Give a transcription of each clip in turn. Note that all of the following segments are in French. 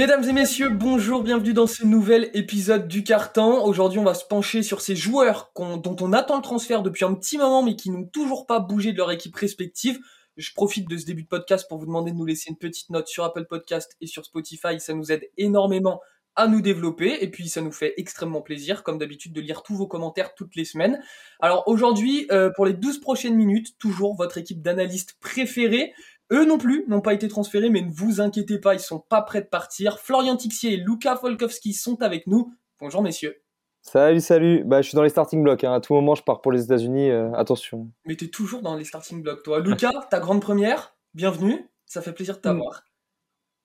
Mesdames et messieurs, bonjour, bienvenue dans ce nouvel épisode du Carton. Aujourd'hui, on va se pencher sur ces joueurs dont on attend le transfert depuis un petit moment, mais qui n'ont toujours pas bougé de leur équipe respective. Je profite de ce début de podcast pour vous demander de nous laisser une petite note sur Apple Podcast et sur Spotify. Ça nous aide énormément à nous développer et puis ça nous fait extrêmement plaisir comme d'habitude de lire tous vos commentaires toutes les semaines. Alors aujourd'hui euh, pour les 12 prochaines minutes, toujours votre équipe d'analystes préférée. Eux non plus n'ont pas été transférés mais ne vous inquiétez pas, ils sont pas prêts de partir. Florian Tixier et Luca Folkowski sont avec nous. Bonjour messieurs. Salut, salut. Bah, je suis dans les starting blocks. Hein. À tout moment, je pars pour les États-Unis. Euh, attention. Mais t'es toujours dans les starting blocks, toi. Lucas, ta grande première, bienvenue. Ça fait plaisir de t'avoir.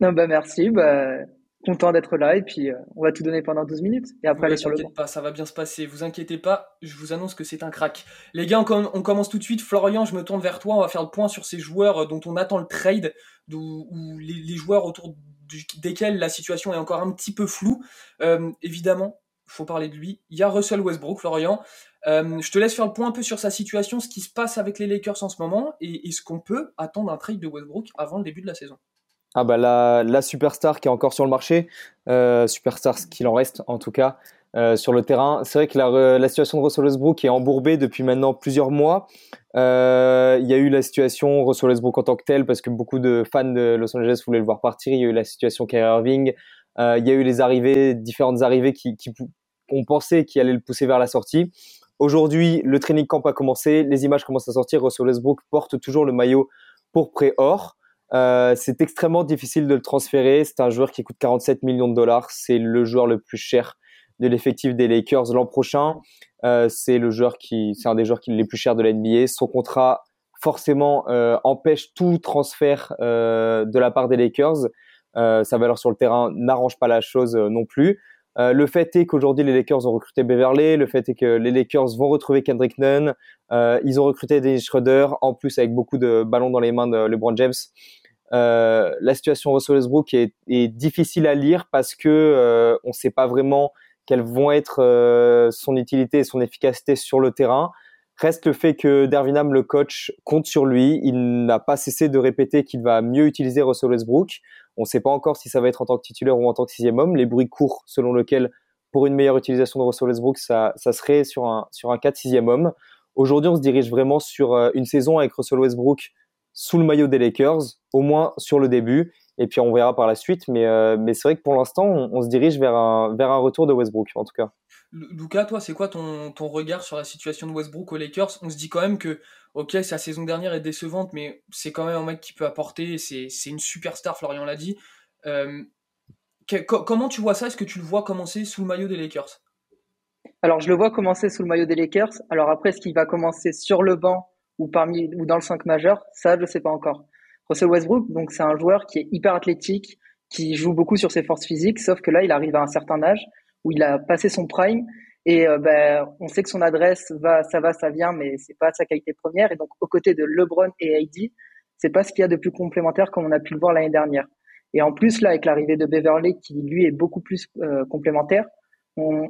Non, bah merci. Bah, content d'être là et puis euh, on va tout donner pendant 12 minutes et après aller sur le pas, ça va bien se passer. Vous inquiétez pas, je vous annonce que c'est un crack. Les gars, on, commence tout de suite. Florian, je me tourne vers toi. On va faire le point sur ces joueurs euh, dont on attend le trade, ou les, joueurs autour desquels la situation est encore un petit peu floue. Euh, évidemment, faut parler de lui. Il y a Russell Westbrook, Florian. je te laisse faire le point un peu sur sa situation, ce qui se passe avec les Lakers en ce moment et est-ce qu'on peut attendre un trade de Westbrook avant le début de la saison ah bah la, la, superstar qui est encore sur le marché, euh, superstar ce qu'il en reste en tout cas euh, sur le terrain. C'est vrai que la, la, situation de Russell Westbrook est embourbée depuis maintenant plusieurs mois. Euh, il y a eu la situation Russell Westbrook en tant que tel parce que beaucoup de fans de Los Angeles voulaient le voir partir. Il y a eu la situation Kyrie Irving. Euh, il y a eu les arrivées, différentes arrivées qui, qui on pensait qui allaient le pousser vers la sortie. Aujourd'hui, le training camp a commencé, les images commencent à sortir. Russell Westbrook porte toujours le maillot pour pré-or. Euh, c'est extrêmement difficile de le transférer. C'est un joueur qui coûte 47 millions de dollars. C'est le joueur le plus cher de l'effectif des Lakers l'an prochain. Euh, c'est le joueur qui, c'est un des joueurs qui les plus chers de la NBA. Son contrat forcément euh, empêche tout transfert euh, de la part des Lakers. Euh, sa valeur sur le terrain n'arrange pas la chose non plus. le fait est qu'aujourd'hui les Lakers ont recruté Beverley, le fait est que les Lakers vont retrouver Kendrick Nunn, ils ont recruté Dennis Schroeder, en plus avec beaucoup de ballons dans les mains de LeBron James. Euh, la situation Russell Westbrook est, difficile à lire parce que euh, on ne sait pas vraiment quelles vont être euh, son utilité et son efficacité sur le terrain. Reste le fait que Dervinham, le coach, compte sur lui. Il n'a pas cessé de répéter qu'il va mieux utiliser Russell Westbrook. On ne sait pas encore si ça va être en tant que titulaire ou en tant que sixième homme. Les bruits courts selon lesquels, pour une meilleure utilisation de Russell Westbrook, ça, serait sur un, sur un 4 sixième homme. Aujourd'hui, on se dirige vraiment sur une saison avec Russell Westbrook sous le maillot des Lakers, au moins sur le début. Et puis on verra par la suite. Mais, euh, mais c'est vrai que pour l'instant, on, se dirige vers un, vers un retour de Westbrook, en tout cas. Lucas, toi, c'est quoi ton, ton regard sur la situation de Westbrook aux Lakers? On se dit quand même que, ok, sa saison dernière est décevante, mais c'est quand même un mec qui peut apporter. C'est une superstar, Florian l'a dit. Euh, comment tu vois ça? Est-ce que tu le vois commencer sous le maillot des Lakers? Alors, je le vois commencer sous le maillot des Lakers. Alors après, est-ce qu'il va commencer sur le banc ou parmi ou dans le 5 majeur, ça je sais pas encore. Russell Westbrook, donc c'est un joueur qui est hyper athlétique, qui joue beaucoup sur ses forces physiques, sauf que là il arrive à un certain âge où il a passé son prime et euh, ben, on sait que son adresse va, ça va, ça vient, mais c'est pas sa qualité première. Et donc aux côtés de LeBron et AD, c'est pas ce qu'il y a de plus complémentaire comme on a pu le voir l'année dernière. Et en plus là avec l'arrivée de Beverly qui lui est beaucoup plus euh, complémentaire,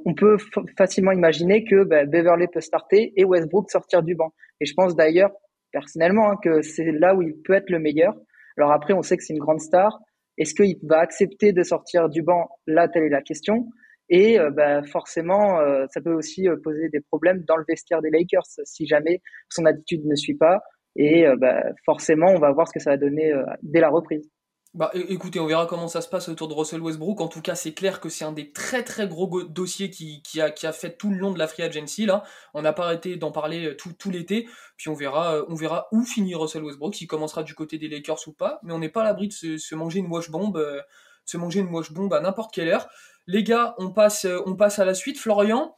on, peut facilement imaginer que bah, Beverly peut starter et Westbrook sortir du banc. Et je pense d'ailleurs, personnellement, hein, que c'est là où il peut être le meilleur. Alors après, on sait que c'est une grande star. Est-ce qu'il va accepter de sortir du banc? Là, telle est la question. Et euh, bah, forcément, euh, ça peut aussi euh, poser des problèmes dans le vestiaire des Lakers si jamais son attitude ne suit pas. Et bah, forcément, on va voir ce que ça va donner dès la reprise. Bah écoutez, on verra comment ça se passe autour de Russell Westbrook. En tout cas, c'est clair que c'est un des très très gros dossiers qui, qui, a, qui a fait tout le long de la free agency. On n'a pas arrêté d'en parler euh, tout, tout l'été. Puis on verra, euh, on verra où finit Russell Westbrook, s'il commencera du côté des Lakers ou pas. Mais on n'est pas à l'abri de se, manger une wash bomb, euh, se manger une wash bomb à n'importe quelle heure. Les gars, on passe, on passe à la suite. Florian,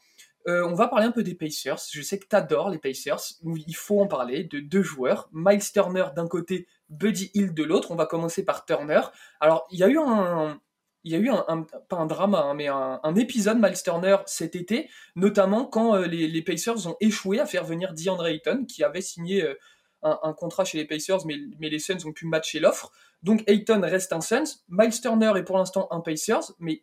on va parler un peu des Pacers. Je sais que tu adores les Pacers. Il faut en parler de deux joueurs. Miles Turner d'un côté, Buddy Hill de l'autre. On va commencer par Turner. Alors, il y a eu un, il y a eu un, pas un drama, hein, mais un, épisode Miles Turner cet été, notamment quand euh, les, Pacers ont échoué à faire venir DeAndre Ayton, qui avait signé euh, un, contrat chez les Pacers, mais, mais les Suns ont pu matcher l'offre. Donc Ayton reste un Suns, Miles Turner est pour l'instant un Pacers, mais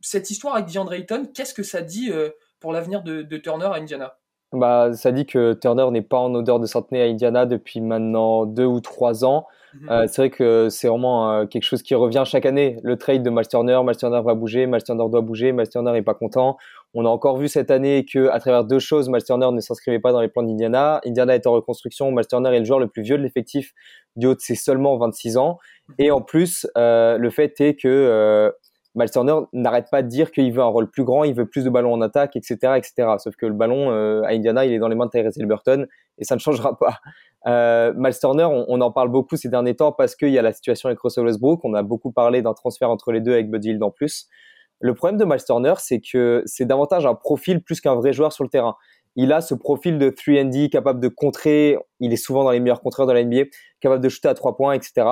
cette histoire avec DeAndre Ayton, qu'est-ce que ça dit euh, pour l'avenir de, de Turner à Indiana bah, ça dit que Turner n'est pas en odeur de centenaire à Indiana depuis maintenant deux ou trois ans. Mhm. c'est vrai que c'est vraiment quelque chose qui revient chaque année. Le trade de Miles Turner, Miles Turner va bouger, Miles Turner doit bouger, Miles Turner n'est pas content. On a encore vu cette année que à travers deux choses, Miles Turner ne s'inscrivait pas dans les plans d'Indiana. Indiana est en reconstruction. Miles Turner est le joueur le plus vieux de l'effectif du haut de ses seulement 26 ans. Et en plus, le fait est que Miles n'arrête pas de dire qu'il veut un rôle plus grand, il veut plus de ballons en attaque, etc., etc. Sauf que le ballon euh, à Indiana, il est dans les mains de Tyrese Burton et ça ne changera pas. Euh, on, en parle beaucoup ces derniers temps parce qu'il y a la situation avec Russell Westbrook. On a beaucoup parlé d'un transfert entre les deux avec Buddy Hield en plus. Le problème de Miles c'est que c'est davantage un profil plus qu'un vrai joueur sur le terrain. Il a ce profil de 3D capable de contrer. Il est souvent dans les meilleurs contreurs de la NBA, capable de shooter à trois points, etc.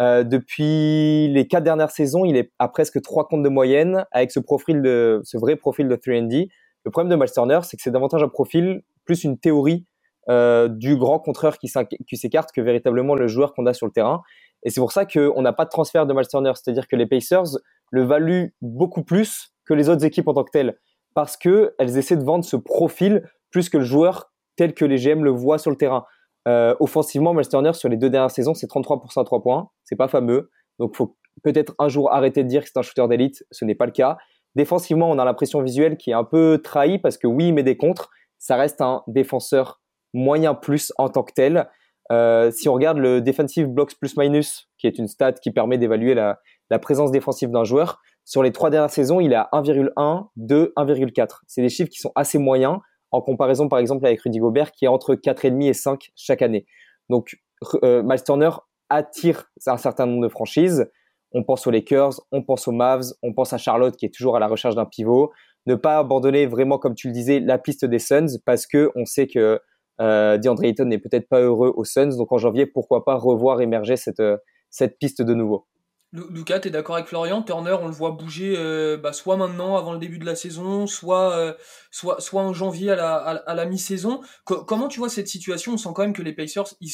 Euh, depuis les quatre dernières saisons, il est à presque trois comptes de moyenne avec ce profil de, ce vrai profil de 3D. Le problème de Miles Turner, c'est que c'est davantage un profil plus une théorie euh, du grand contreur qui s'écarte que véritablement le joueur qu'on a sur le terrain. Et c'est pour ça qu'on n'a pas de transfert de Miles Turner, c'est-à-dire que les Pacers le valuent beaucoup plus que les autres équipes en tant que telles, parce que elles essaient de vendre ce profil plus que le joueur tel que les GM le voient sur le terrain. Euh, offensivement, Turner sur les deux dernières saisons, c'est 33% à 3 points. C'est pas fameux. Donc, faut peut-être un jour arrêter de dire que c'est un shooter d'élite. Ce n'est pas le cas. Défensivement, on a l'impression visuelle qui est un peu trahi parce que oui, il met des contres. Ça reste un défenseur moyen plus en tant que tel. Euh, si on regarde le defensive blocks plus minus, qui est une stat qui permet d'évaluer la, la présence défensive d'un joueur, sur les trois dernières saisons, il est à 1,1, 2, 1,4. C'est des chiffres qui sont assez moyens en comparaison par exemple avec Rudy Gobert qui est entre 4,5 et 5 chaque année. Donc euh, Miles Turner attire un certain nombre de franchises. On pense aux Lakers, on pense aux Mavs, on pense à Charlotte qui est toujours à la recherche d'un pivot. Ne pas abandonner vraiment, comme tu le disais, la piste des Suns parce que on sait que euh, DeAndre n'est peut-être pas heureux aux Suns. Donc en janvier, pourquoi pas revoir émerger cette, euh, cette piste de nouveau. Lucas, tu d'accord avec Florian? Turner, on le voit bouger euh, bah, soit maintenant, avant le début de la saison, soit, euh, soit, soit en janvier à la, à, la mi-saison. comment tu vois cette situation? On sent quand même que les Pacers, ils,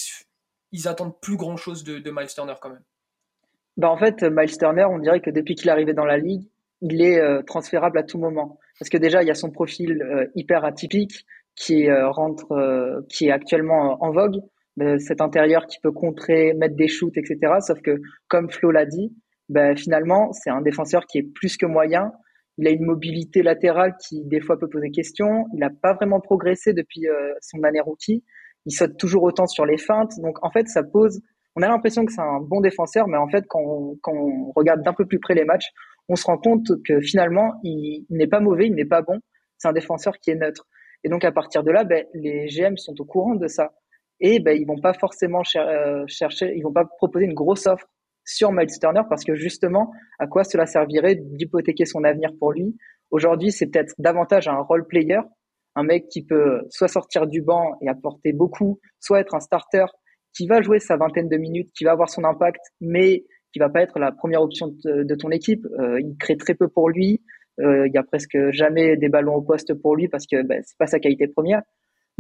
ils attendent plus grand-chose de, de, Miles Turner quand même. Bah en fait, Miles Turner, on dirait que depuis qu'il est arrivé dans la ligue, il est euh, transférable à tout moment. Parce que déjà, il y a son profil hyper atypique qui rentre, qui est actuellement en vogue cet intérieur qui peut contrer, mettre des shoots, etc. Sauf que, comme Flo l'a dit, ben, finalement, c'est un défenseur qui est plus que moyen. Il a une mobilité latérale qui, des fois, peut poser question. Il n'a pas vraiment progressé depuis euh, son année rookie. Il saute toujours autant sur les feintes. Donc, en fait, ça pose... On a l'impression que c'est un bon défenseur, mais en fait, quand on, quand on regarde d'un peu plus près les matchs, on se rend compte que finalement, il n'est pas mauvais, il n'est pas bon. C'est un défenseur qui est neutre. Et donc, à partir de là, ben, les GM sont au courant de ça et ben ils vont pas forcément euh, chercher, ils vont pas proposer une grosse offre sur Miles Turner parce que justement, à quoi cela servirait d'hypothéquer son avenir pour lui? Aujourd'hui, c'est peut-être davantage un role player, un mec qui peut soit sortir du banc et apporter beaucoup, soit être un starter qui va jouer sa vingtaine de minutes, qui va avoir son impact, mais qui va pas être la première option de, ton équipe. Euh, il crée très peu pour lui. Euh, il y a presque jamais des ballons au poste pour lui parce que ben, c'est pas sa qualité première.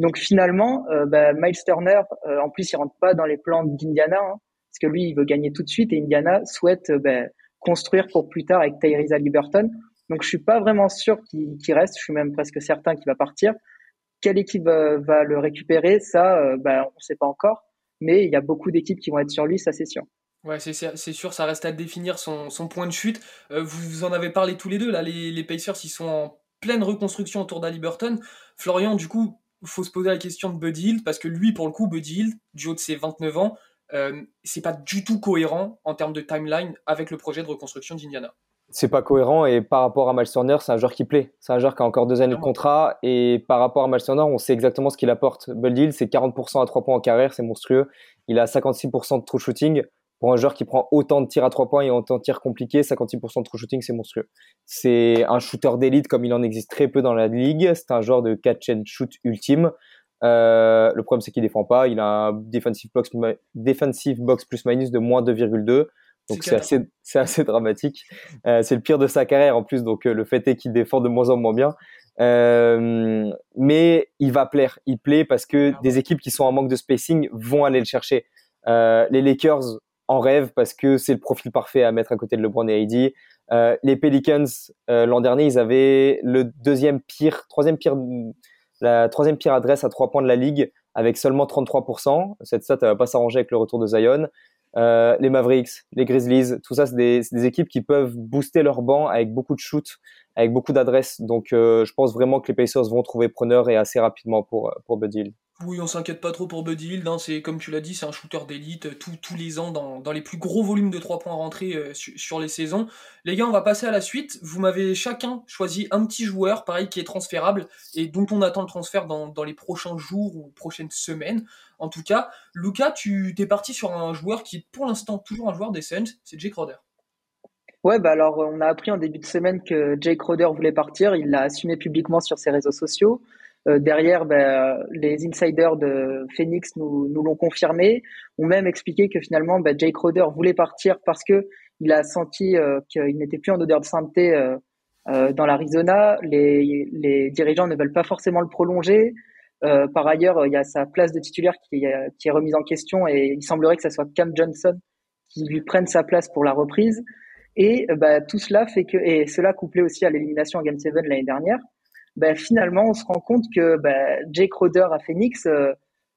Donc finalement, euh, bah, Miles Turner, euh, en plus, il rentre pas dans les plans d'Indiana, hein, parce que lui, il veut gagner tout de suite, et Indiana souhaite euh, bah, construire pour plus tard avec Tyrese Liberton. Donc je suis pas vraiment sûr qu'il reste, je suis même presque certain qu'il va partir. Quelle équipe va le récupérer? Ça, bah, on ne sait pas encore, mais il y a beaucoup d'équipes qui vont être sur lui, ça c'est sûr. Ouais, c'est sûr, ça reste à définir son, point de chute. vous, en avez parlé tous les deux, là, les, les Pacers, ils sont en pleine reconstruction autour d'Aliburton. Florian, du coup, faut se poser la question de Buddy Hill, parce que lui, pour le coup, Buddy Hill, du haut de ses 29 ans, euh, c'est pas du tout cohérent en termes de timeline avec le projet de reconstruction d'Indiana. C'est pas cohérent et par rapport à Miles Turner, c'est un joueur qui plaît. C'est un joueur qui a encore deux années de contrat et par rapport à Miles Turner, on sait exactement ce qu'il apporte. Buddy c'est 40% à 3 points en carrière, c'est monstrueux. Il a 56% de true shooting pour un joueur qui prend autant de tirs à trois points et autant de tirs compliqués, 56% de true shooting, c'est monstrueux. C'est un shooter d'élite comme il en existe très peu dans la ligue. C'est un joueur de catch and shoot ultime. Euh, le problème, c'est qu'il défend pas. Il a un defensive box, defensive box plus minus de moins 2,2. Donc c'est assez, c'est assez dramatique. Euh, c'est le pire de sa carrière en plus. Donc euh, le fait est qu'il défend de moins en moins bien. Euh, mais il va plaire. Il plaît parce que des équipes qui sont en manque de spacing vont aller le chercher. Euh, les Lakers en rêve parce que c'est le profil parfait à mettre à côté de LeBron et AD. Euh, les Pelicans euh, l'an dernier, ils avaient le deuxième pire, troisième pire, la troisième pire adresse à trois points de la ligue avec seulement 33%. Cette stat va pas s'arranger avec le retour de Zion. les Mavericks, les Grizzlies, tout ça, c'est des, des, équipes qui peuvent booster leur banc avec beaucoup de shoots, avec beaucoup d'adresses. Donc, je pense vraiment que les Pacers vont trouver preneur et assez rapidement pour, pour Buddy oui, on s'inquiète pas trop pour Buddy Hill. Hein. c'est comme tu l'as dit, c'est un shooter d'élite euh, tous les ans dans, les plus gros volumes de 3 points rentrés euh, sur les saisons. Les gars, on va passer à la suite. Vous m'avez chacun choisi un petit joueur, pareil, qui est transférable et dont on attend le transfert dans, les prochains jours ou prochaines semaines. En tout cas, Lucas, tu t'es parti sur un joueur qui est pour l'instant toujours un joueur des Suns, c'est Jake Roder. Ouais, bah alors on a appris en début de semaine que Jake Roder voulait partir. Il l'a assumé publiquement sur ses réseaux sociaux. Euh, derrière, ben, les insiders de Phoenix nous, nous l'ont confirmé, ont même expliqué que finalement, ben, Jake Roder voulait partir parce que il a senti euh, qu'il n'était plus en odeur de sainteté euh, euh dans l'Arizona. Les, les dirigeants ne veulent pas forcément le prolonger. Euh, par ailleurs, il y a sa place de titulaire qui, qui est remise en question et il semblerait que ce soit Cam Johnson qui lui prenne sa place pour la reprise. Et bah, tout cela fait que, et cela couplé aussi à l'élimination en Game 7 l'année dernière, ben, finalement, on se rend compte que ben, Jake Roder à Phoenix, euh,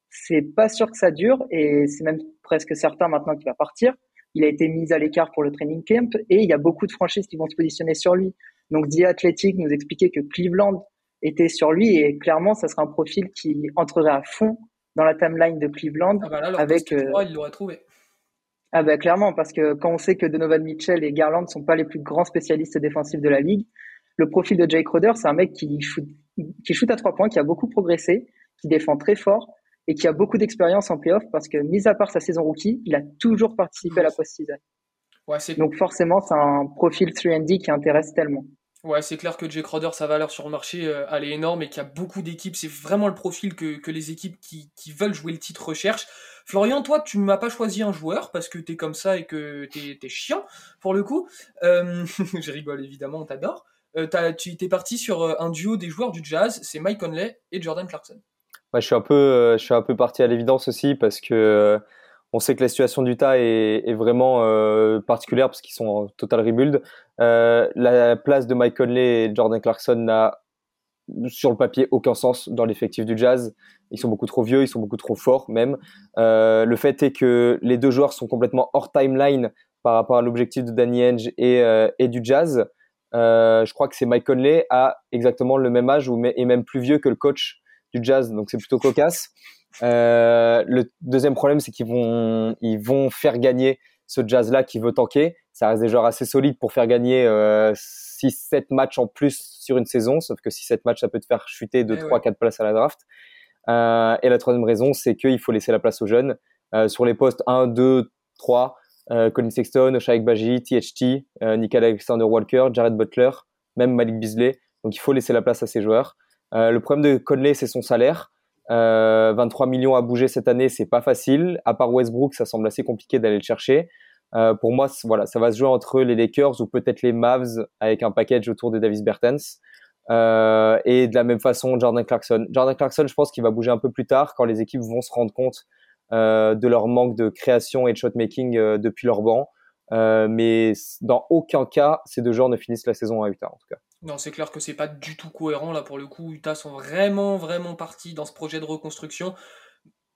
c'est pas sûr que ça dure et c'est même presque certain maintenant qu'il va partir. Il a été mis à l'écart pour le training camp et il y a beaucoup de franchises qui vont se positionner sur lui. Donc, The Athletic nous expliquait que Cleveland était sur lui et clairement, ça sera un profil qui entrerait à fond dans la timeline de Cleveland. Ah bah avec, euh, il l'aurait trouvé. Ah ben clairement, parce que quand on sait que Donovan Mitchell et Garland sont pas les plus grands spécialistes défensifs de la ligue, le profil de Jake Roder, c'est un mec qui shoot, qui shoot à trois points, qui a beaucoup progressé, qui défend très fort et qui a beaucoup d'expérience en playoff parce que, mis à part sa saison rookie, il a toujours participé à la post-season. Ouais, Donc forcément, c'est un profil 3D qui intéresse tellement. Ouais, c'est clair que Jake Roder, sa valeur sur le marché, euh, elle est énorme et qu'il y a beaucoup d'équipes. C'est vraiment le profil que, que les équipes qui, qui, veulent jouer le titre recherchent. Florian, toi, tu ne m'as pas choisi un joueur parce que t'es comme ça et que t'es es chiant, pour le coup. Euh, je rigole évidemment, on t'adore. Euh, tu étais parti sur euh, un duo des joueurs du jazz, c'est Mike Conley et Jordan Clarkson. je suis un peu, euh, je suis un peu parti à l'évidence aussi parce que on sait que la situation d'Utah est, est vraiment particulière parce qu'ils sont en total rebuild. la place de Mike Conley et Jordan Clarkson n'a sur le papier aucun sens dans l'effectif du Jazz. Ils sont beaucoup trop vieux, ils sont beaucoup trop forts même. le fait est que les deux joueurs sont complètement hors timeline par rapport à l'objectif de Danny Henge et, et du Jazz. Euh, je crois que c'est Mike Conley a exactement le même âge ou et même plus vieux que le coach du Jazz, donc c'est plutôt cocasse. Euh, le deuxième problème, c'est qu'ils vont ils vont faire gagner ce Jazz-là qui veut tanker. Ça reste des joueurs assez solides pour faire gagner euh, 6-7 matchs en plus sur une saison, sauf que 6-7 matchs, ça peut te faire chuter de 3-4 places à la draft. Euh, et la troisième raison, c'est qu'il faut laisser la place aux jeunes. Euh, sur les postes 1, 2, 3, euh, Colin Sexton, Shaik Baji, THT, euh, Nicolas Alexander Walker, Jared Butler, même Malik Beasley. Donc il faut laisser la place à ces joueurs. Euh, le problème de Conley, c'est son salaire. 23 millions à bouger cette année, c'est pas facile. À part Westbrook, ça semble assez compliqué d'aller le chercher. pour moi, voilà, ça va se jouer entre les Lakers ou peut-être les Mavs avec un package autour de Davis Bertens. Euh, et de la même façon, Jordan Clarkson. Jordan Clarkson, je pense qu'il va bouger un peu plus tard quand les équipes vont se rendre compte euh, de leur manque de création et de shotmaking euh, depuis leur banc. Euh, mais dans aucun cas, ces deux joueurs ne finissent la saison à Utah, en tout cas. Non, c'est clair que c'est pas du tout cohérent là pour le coup. Utah sont vraiment, vraiment partis dans ce projet de reconstruction.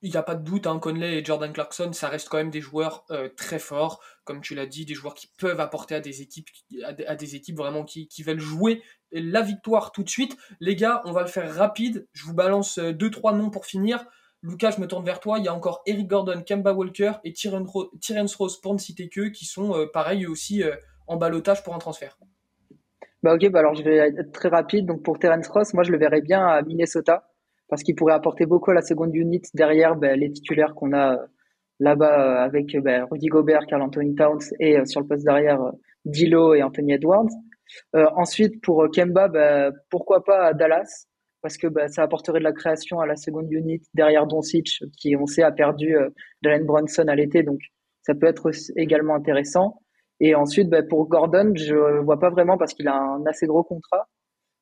Il n'y a pas de doute, hein, Conley et Jordan Clarkson, ça reste quand même des joueurs très forts, comme tu l'as dit, des joueurs qui peuvent apporter à des équipes, à des, équipes vraiment qui, qui, veulent jouer la victoire tout de suite. Les gars, on va le faire rapide. Je vous balance deux trois noms pour finir. Lucas, je me tourne vers toi. Il y a encore Eric Gordon, Kemba Walker et Tyrence Rose pour ne citer que, qui sont euh, pareil aussi euh, en balotage pour un transfert. Bah ok, bah alors je vais être très rapide. Donc pour Terence Ross, moi je le verrais bien à Minnesota parce qu'il pourrait apporter beaucoup à la seconde unit derrière bah, les titulaires qu'on a euh, là-bas avec bah, Rudy Gobert, Carl Anthony Towns et sur le poste derrière Dilo et Anthony Edwards. ensuite pour Kemba, pourquoi pas à Dallas? Parce que bah, ça apporterait de la création à la seconde unit derrière Doncic, qui on sait a perdu euh, Jalen Brunson à l'été, donc ça peut être également intéressant. Et ensuite, bah, pour Gordon, je vois pas vraiment parce qu'il a un assez gros contrat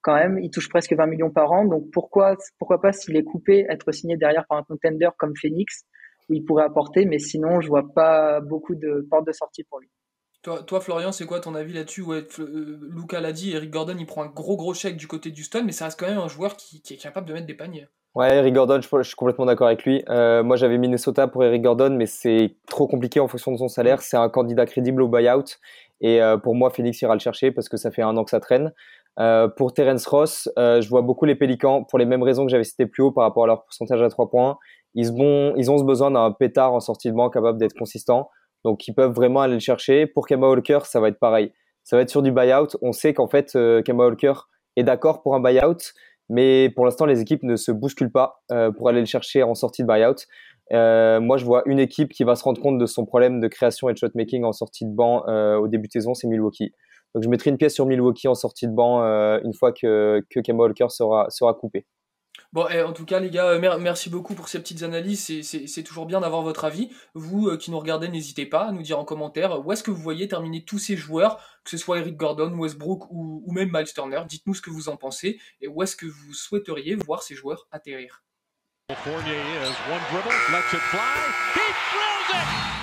quand même. Il touche presque 20 millions par an, donc pourquoi pourquoi pas s'il est coupé être signé derrière par un contender comme Phoenix où il pourrait apporter, mais sinon je vois pas beaucoup de portes de sortie pour lui. Toi, Florian, c'est quoi ton avis là-dessus? Ouais, euh, Luca l'a dit, Eric Gordon, il prend un gros gros chèque du côté du Stone, mais ça reste quand même un joueur qui, est capable de mettre des paniers. Ouais, Eric Gordon, je, suis complètement d'accord avec lui. Euh, moi, j'avais Minnesota pour Eric Gordon, mais c'est trop compliqué en fonction de son salaire. C'est un candidat crédible au buyout. Et euh, pour moi, Phoenix ira le chercher parce que ça fait un an que ça traîne. Pour Terence Ross, je vois beaucoup les Pélicans pour les mêmes raisons que j'avais cité plus haut par rapport à leur pourcentage à 3 points. Ils ont ce besoin d'un pétard en sortie de banc capable d'être consistant. Donc, ils peuvent vraiment aller le chercher. Pour Kemba Walker, ça va être pareil. Ça va être sur du buyout. On sait qu'en fait, Kemba Walker est d'accord pour un buyout, mais pour l'instant, les équipes ne se bousculent pas euh, pour aller le chercher en sortie de buyout. Euh, moi, je vois une équipe qui va se rendre compte de son problème de création et de shotmaking en sortie de banc euh, au début de saison, c'est Milwaukee. Donc, je mettrai une pièce sur Milwaukee en sortie de banc une fois que, que Kemba Walker sera, sera coupé. Bon, en tout cas, les gars, euh, merci beaucoup pour ces petites analyses. C'est toujours bien d'avoir votre avis. Vous euh, qui nous regardez, n'hésitez pas à nous dire en commentaire où est-ce que vous voyez terminer tous ces joueurs, que ce soit Eric Gordon, Westbrook ou, même Miles Turner. Dites-nous ce que vous en pensez et où est-ce que vous souhaiteriez voir ces joueurs atterrir. Dribble!